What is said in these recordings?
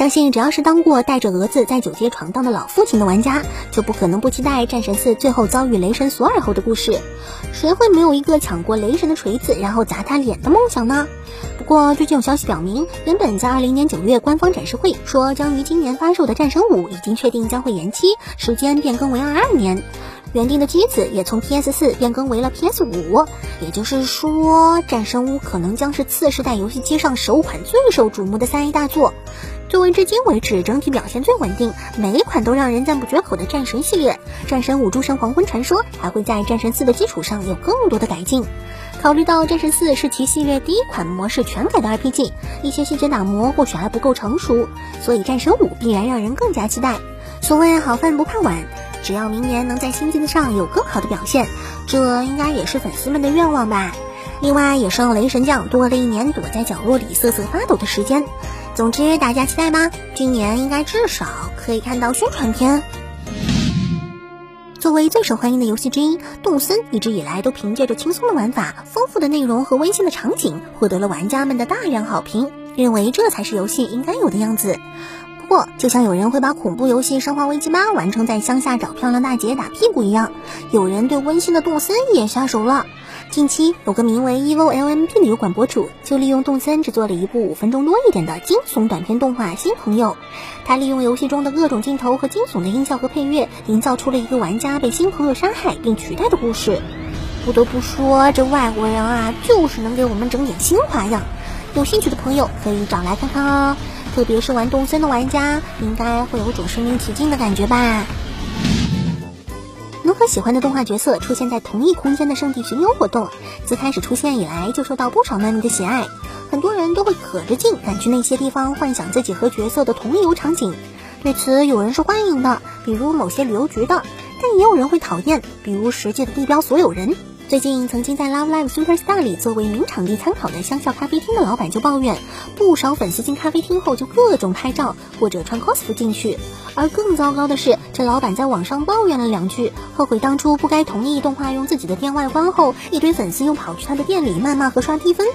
相信只要是当过带着儿子在九街闯荡的老父亲的玩家，就不可能不期待战神四最后遭遇雷神索尔后的故事。谁会没有一个抢过雷神的锤子然后砸他脸的梦想呢？不过最近有消息表明，原本在二零年九月官方展示会说将于今年发售的战神五已经确定将会延期，时间变更为二二年。原定的机子也从 PS 四变更为了 PS 五，也就是说，战神五可能将是次世代游戏机上首款最受瞩目的三 A 大作。作为至今为止整体表现最稳定、每一款都让人赞不绝口的战神系列，战神五诸神黄昏传说还会在战神四的基础上有更多的改进。考虑到战神四是其系列第一款模式全改的 RPG，一些细节打磨或许还不够成熟，所以战神五必然让人更加期待。所谓好饭不怕晚。只要明年能在新机子上有更好的表现，这应该也是粉丝们的愿望吧。另外，也是让雷神将多了一年躲在角落里瑟瑟发抖的时间。总之，大家期待吧，今年应该至少可以看到宣传片。作为最受欢迎的游戏之一，《动森》一直以来都凭借着轻松的玩法、丰富的内容和温馨的场景，获得了玩家们的大量好评，认为这才是游戏应该有的样子。不，就像有人会把恐怖游戏《生化危机八》完成在乡下找漂亮大姐打屁股一样，有人对温馨的动森也下手了。近期有个名为 EvoLMP 的油管博主，就利用动森制作了一部五分钟多一点的惊悚短片动画《新朋友》。他利用游戏中的各种镜头和惊悚的音效和配乐，营造出了一个玩家被新朋友杀害并取代的故事。不得不说，这外国人啊，就是能给我们整点新花样。有兴趣的朋友可以找来看看哦。特别是玩动森的玩家，应该会有种身临其境的感觉吧。能和喜欢的动画角色出现在同一空间的圣地巡游活动，自开始出现以来就受到不少漫迷的喜爱。很多人都会可着劲赶去那些地方，幻想自己和角色的同游场景。对此，有人是欢迎的，比如某些旅游局的；但也有人会讨厌，比如实际的地标所有人。最近曾经在 Love Live Superstar 里作为名场地参考的香校咖啡厅的老板就抱怨，不少粉丝进咖啡厅后就各种拍照或者穿 cos 服进去。而更糟糕的是，这老板在网上抱怨了两句，后悔当初不该同意动画用自己的店外观后，一堆粉丝又跑去他的店里谩骂和刷低分。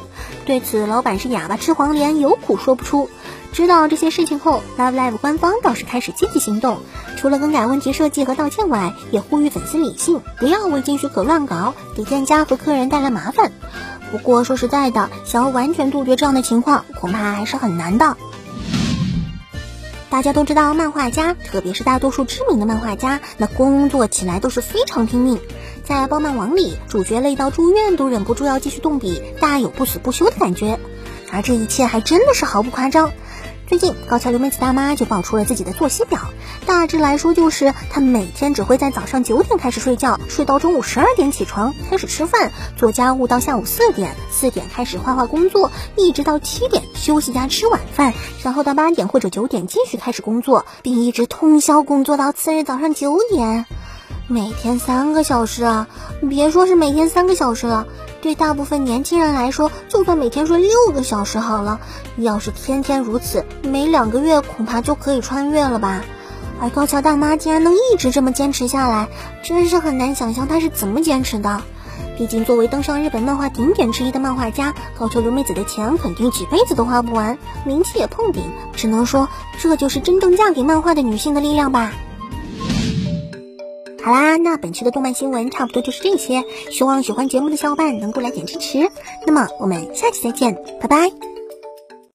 对此，老板是哑巴吃黄连，有苦说不出。知道这些事情后，Love Live 官方倒是开始积极行动，除了更改问题设计和道歉外，也呼吁粉丝理性，不要未经许可乱搞，给店家和客人带来麻烦。不过说实在的，想要完全杜绝这样的情况，恐怕还是很难的。大家都知道，漫画家，特别是大多数知名的漫画家，那工作起来都是非常拼命。在《暴漫王》里，主角累到住院都忍不住要继续动笔，大有不死不休的感觉。而这一切还真的是毫不夸张。最近，高桥留美子大妈就爆出了自己的作息表。大致来说，就是她每天只会在早上九点开始睡觉，睡到中午十二点起床，开始吃饭、做家务，到下午四点，四点开始画画工作，一直到七点休息加吃晚饭，然后到八点或者九点继续开始工作，并一直通宵工作到次日早上九点。每天三个小时啊！别说是每天三个小时了，对大部分年轻人来说，就算每天睡六个小时好了。要是天天如此，每两个月恐怕就可以穿越了吧？而高桥大妈竟然能一直这么坚持下来，真是很难想象她是怎么坚持的。毕竟，作为登上日本漫画顶点之一的漫画家，高桥留美子的钱肯定几辈子都花不完，名气也碰顶。只能说，这就是真正嫁给漫画的女性的力量吧。好啦，那本期的动漫新闻差不多就是这些，希望喜欢节目的小伙伴能够来点支持。那么我们下期再见，拜拜。